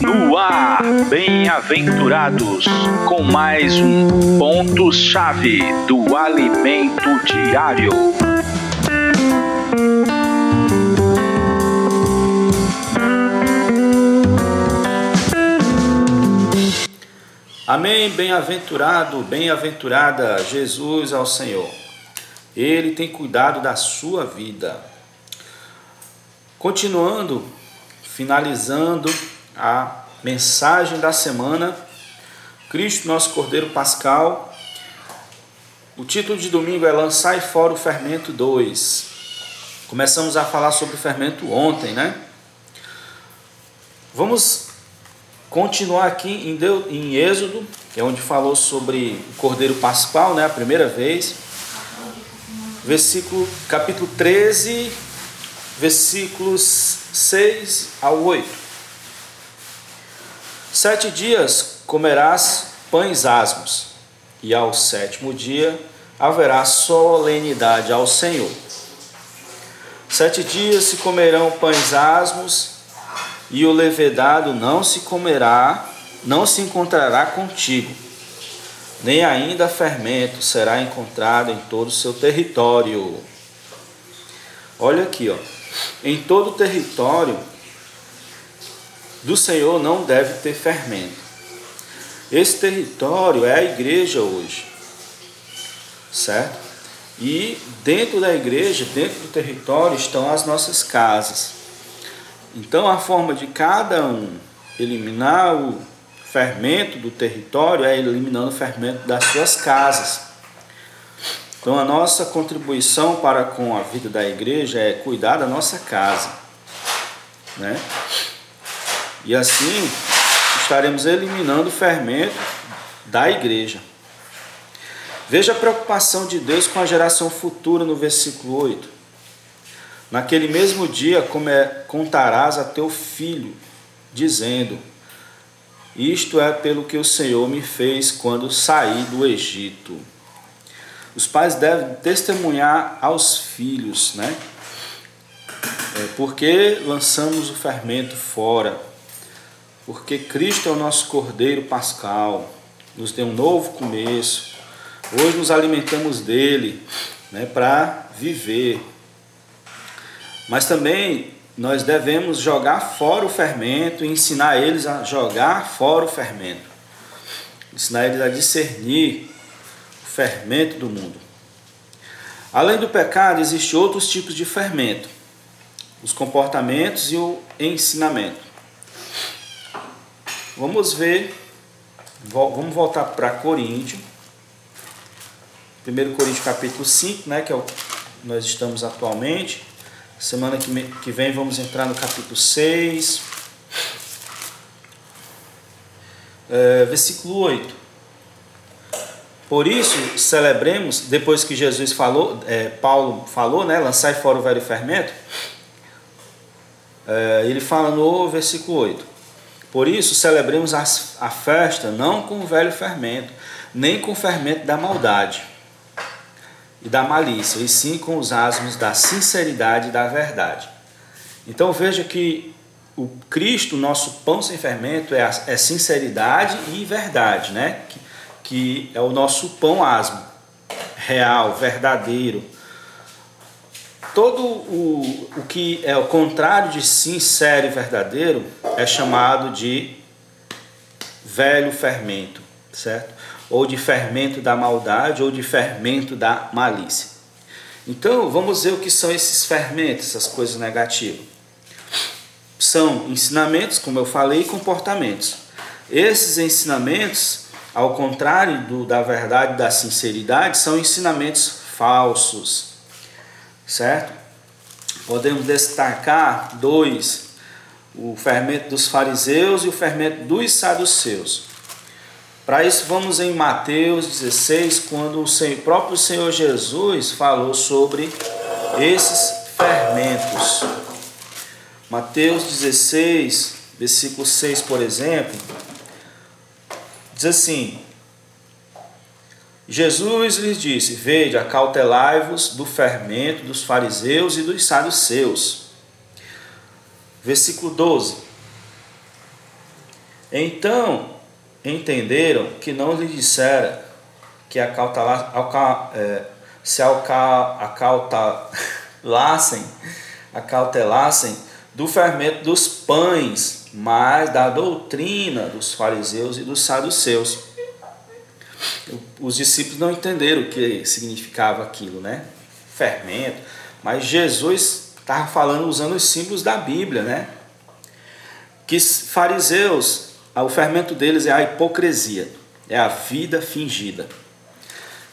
No ar, bem-aventurados, com mais um ponto-chave do alimento diário. Amém, bem-aventurado, bem-aventurada Jesus ao Senhor. Ele tem cuidado da sua vida. Continuando, finalizando a mensagem da semana, Cristo, nosso Cordeiro Pascal. O título de domingo é Lançai fora o fermento 2. Começamos a falar sobre o fermento ontem, né? Vamos continuar aqui em, Deus, em Êxodo, que é onde falou sobre o Cordeiro Pascal, né? A primeira vez. Versículo, capítulo 13, versículos 6 ao 8. Sete dias comerás pães asmos, e ao sétimo dia haverá solenidade ao Senhor. Sete dias se comerão pães asmos, e o levedado não se comerá, não se encontrará contigo, nem ainda fermento será encontrado em todo o seu território. Olha aqui, ó. Em todo o território do Senhor não deve ter fermento. Esse território é a igreja hoje. Certo? E dentro da igreja, dentro do território, estão as nossas casas. Então, a forma de cada um eliminar o fermento do território é eliminando o fermento das suas casas. Então, a nossa contribuição para com a vida da igreja é cuidar da nossa casa, né? E assim estaremos eliminando o fermento da igreja. Veja a preocupação de Deus com a geração futura no versículo 8. Naquele mesmo dia contarás a teu filho, dizendo: Isto é pelo que o Senhor me fez quando saí do Egito. Os pais devem testemunhar aos filhos, né? É porque lançamos o fermento fora. Porque Cristo é o nosso Cordeiro Pascal, nos deu um novo começo. Hoje nos alimentamos dele, né, para viver. Mas também nós devemos jogar fora o fermento e ensinar eles a jogar fora o fermento. Ensinar eles a discernir fermento do mundo. Além do pecado, existem outros tipos de fermento: os comportamentos e o ensinamento. Vamos ver, vamos voltar para Coríntios, 1 Coríntios capítulo 5, né, que é o que nós estamos atualmente. Semana que vem vamos entrar no capítulo 6, é, versículo 8. Por isso, celebremos, depois que Jesus falou, é, Paulo falou, né, lançai fora o velho fermento, é, ele fala no versículo 8: Por isso, celebremos a, a festa não com o velho fermento, nem com o fermento da maldade e da malícia, e sim com os asmos da sinceridade e da verdade. Então veja que o Cristo, nosso pão sem fermento, é, a, é sinceridade e verdade, né? Que, que é o nosso pão asmo, real, verdadeiro. Todo o, o que é o contrário de sincero e verdadeiro é chamado de velho fermento, certo? Ou de fermento da maldade ou de fermento da malícia. Então, vamos ver o que são esses fermentos, essas coisas negativas. São ensinamentos, como eu falei, e comportamentos. Esses ensinamentos ao contrário do, da verdade da sinceridade, são ensinamentos falsos, certo? Podemos destacar dois: o fermento dos fariseus e o fermento dos saduceus. Para isso, vamos em Mateus 16, quando o próprio Senhor Jesus falou sobre esses fermentos. Mateus 16, versículo 6, por exemplo Diz assim: Jesus lhes disse: Vede, acautelai-vos do fermento dos fariseus e dos saduceus. Versículo 12. Então entenderam que não lhe dissera que acautala, alca, é, se alca, acautalassem, acautelassem do fermento dos pães, mas da doutrina dos fariseus e dos saduceus. Os discípulos não entenderam o que significava aquilo, né? Fermento. Mas Jesus estava falando usando os símbolos da Bíblia, né? Que fariseus, o fermento deles é a hipocrisia, é a vida fingida.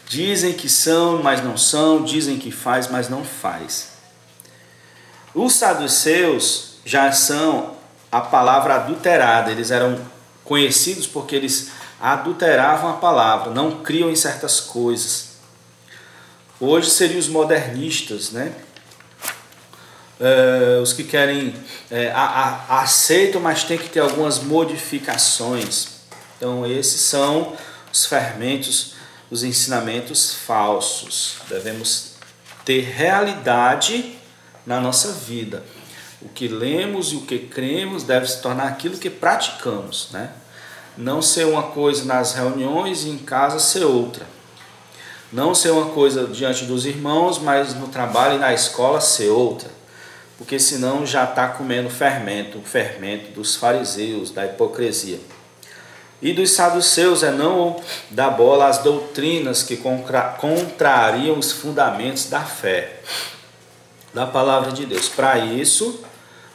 Dizem que são, mas não são, dizem que faz, mas não faz. Os saduceus já são a palavra adulterada, eles eram conhecidos porque eles adulteravam a palavra, não criam em certas coisas. Hoje seriam os modernistas, né? É, os que querem, é, a, a, aceitam, mas tem que ter algumas modificações. Então, esses são os fermentos, os ensinamentos falsos. Devemos ter realidade na nossa vida. O que lemos e o que cremos deve se tornar aquilo que praticamos, né? Não ser uma coisa nas reuniões e em casa ser outra. Não ser uma coisa diante dos irmãos, mas no trabalho e na escola ser outra. Porque senão já está comendo fermento, o fermento dos fariseus, da hipocrisia. E dos saduceus é não dar bola às doutrinas que contrariam os fundamentos da fé, da palavra de Deus. Para isso,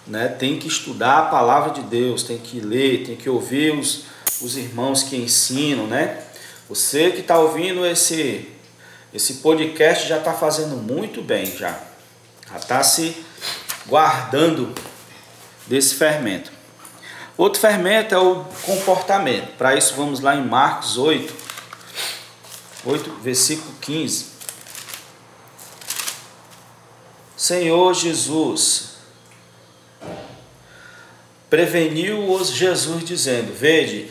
né, tem que estudar a palavra de Deus, tem que ler, tem que ouvir os, os irmãos que ensinam, né? Você que está ouvindo esse, esse podcast já está fazendo muito bem, já. Já está se guardando desse fermento. Outro fermento é o comportamento. Para isso vamos lá em Marcos 8, 8, versículo 15. Senhor Jesus, preveniu-os Jesus dizendo: Vede,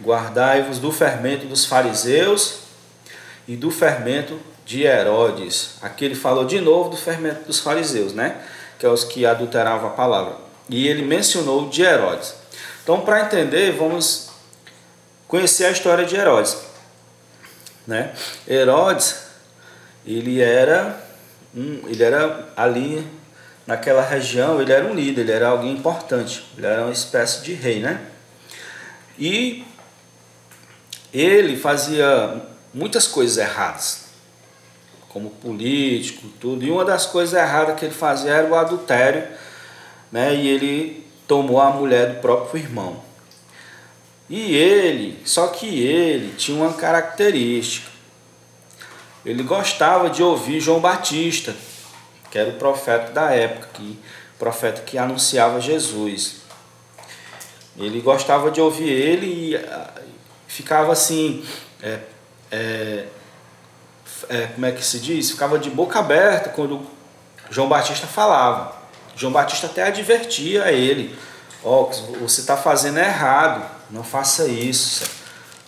Guardai-vos do fermento dos fariseus e do fermento de Herodes. Aqui ele falou de novo do fermento dos fariseus, né? Que é os que adulteravam a palavra. E ele mencionou de Herodes. Então, para entender, vamos conhecer a história de Herodes. Né? Herodes, ele era um, ele era ali naquela região, ele era um líder, ele era alguém importante, ele era uma espécie de rei, né? E ele fazia muitas coisas erradas, como político, tudo. E uma das coisas erradas que ele fazia era o adultério, né? E ele tomou a mulher do próprio irmão. E ele, só que ele tinha uma característica. Ele gostava de ouvir João Batista, que era o profeta da época, que profeta que anunciava Jesus. Ele gostava de ouvir ele e ficava assim, é, é, é, como é que se diz? Ficava de boca aberta quando João Batista falava. João Batista até advertia a ele: Ó, oh, você está fazendo errado, não faça isso,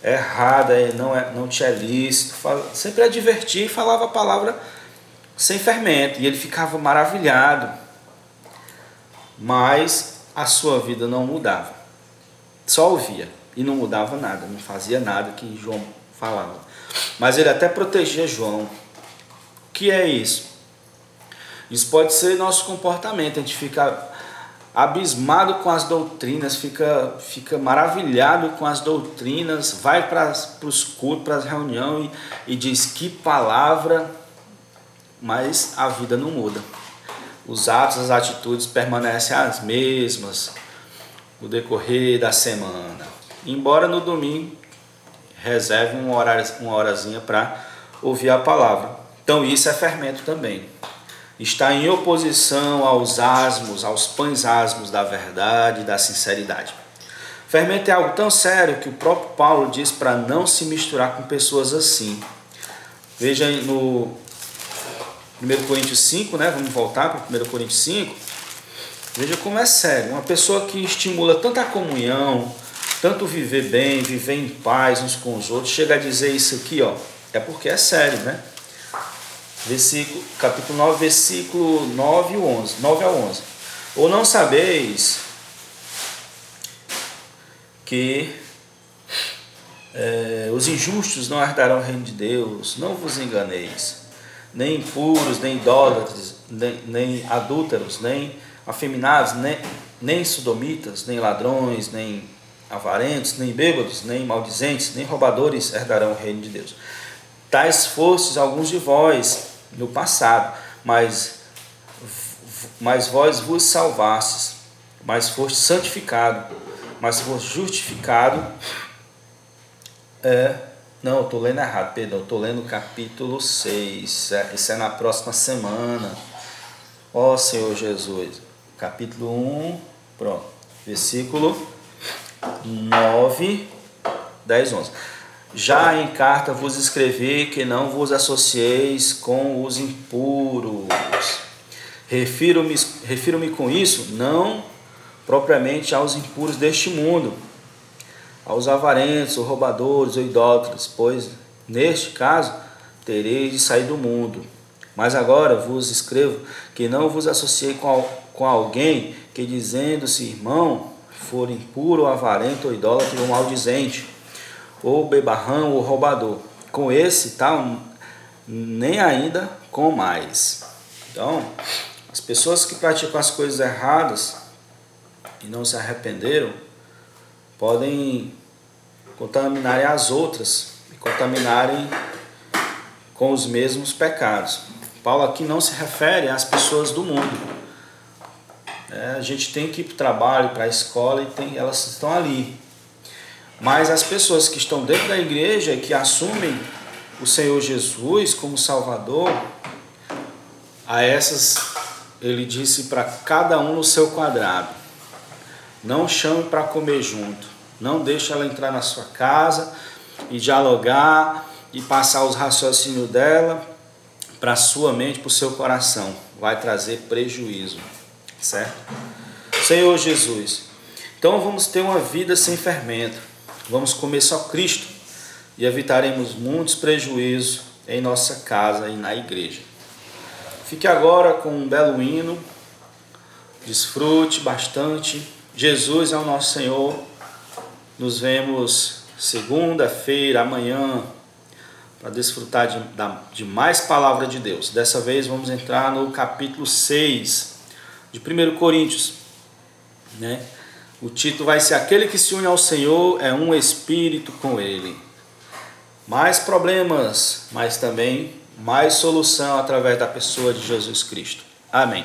errado, é, não, é, não te é lícito. Sempre advertia e falava a palavra sem fermento, e ele ficava maravilhado, mas a sua vida não mudava, só ouvia e não mudava nada, não fazia nada que João falava. Mas ele até protegia João. O que é isso? Isso pode ser nosso comportamento, a gente fica abismado com as doutrinas, fica, fica maravilhado com as doutrinas, vai para os cultos, para as reuniões e, e diz que palavra, mas a vida não muda. Os atos, as atitudes permanecem as mesmas no decorrer da semana. Embora no domingo reserve uma, uma horazinha para ouvir a palavra. Então isso é fermento também. Está em oposição aos asmos, aos pães asmos da verdade e da sinceridade. Fermento é algo tão sério que o próprio Paulo diz para não se misturar com pessoas assim. Veja no 1 Coríntios 5, né? Vamos voltar para 1 Coríntios 5. Veja como é sério. Uma pessoa que estimula tanta comunhão, tanto viver bem, viver em paz uns com os outros, chega a dizer isso aqui, ó, é porque é sério, né? Versículo, capítulo 9, versículo 9 e 11, 9 a 11. Ou não sabeis que é, os injustos não herdarão o reino de Deus, não vos enganeis, nem impuros, nem idólatras, nem, nem adúlteros, nem afeminados, nem, nem sodomitas, nem ladrões, nem avarentos, nem bêbados, nem maldizentes, nem roubadores herdarão o reino de Deus. Tais fostes alguns de vós no passado, mas, mas vós vos salvastes, mas foste santificado, mas foste justificado. É, não, estou lendo errado, perdão, estou lendo o capítulo 6, é, isso é na próxima semana. Ó Senhor Jesus, capítulo 1, pronto, versículo 9, 10, 11. Já em carta vos escrevi que não vos associeis com os impuros. Refiro-me refiro com isso não propriamente aos impuros deste mundo, aos avarentos, ou roubadores, ou idólatras, pois neste caso tereis de sair do mundo. Mas agora vos escrevo que não vos associei com, com alguém que, dizendo-se irmão, for impuro, avarento, ou idólatra, ou maldizente ou bebarrão ou roubador. Com esse tal, nem ainda com mais. Então, as pessoas que praticam as coisas erradas e não se arrependeram podem contaminarem as outras e contaminarem com os mesmos pecados. Paulo aqui não se refere às pessoas do mundo. É, a gente tem que ir para o trabalho, para a escola e tem, elas estão ali. Mas as pessoas que estão dentro da igreja e que assumem o Senhor Jesus como Salvador, a essas ele disse para cada um no seu quadrado: não chame para comer junto, não deixe ela entrar na sua casa e dialogar e passar os raciocínios dela para sua mente, para o seu coração. Vai trazer prejuízo, certo? Senhor Jesus. Então vamos ter uma vida sem fermento. Vamos comer só Cristo e evitaremos muitos prejuízos em nossa casa e na igreja. Fique agora com um belo hino, desfrute bastante. Jesus é o nosso Senhor. Nos vemos segunda-feira, amanhã, para desfrutar de, de mais palavra de Deus. Dessa vez vamos entrar no capítulo 6 de 1 Coríntios, né? O título vai ser Aquele que se une ao Senhor é um espírito com Ele. Mais problemas, mas também mais solução através da pessoa de Jesus Cristo. Amém.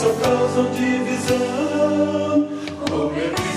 só causam divisão. Como é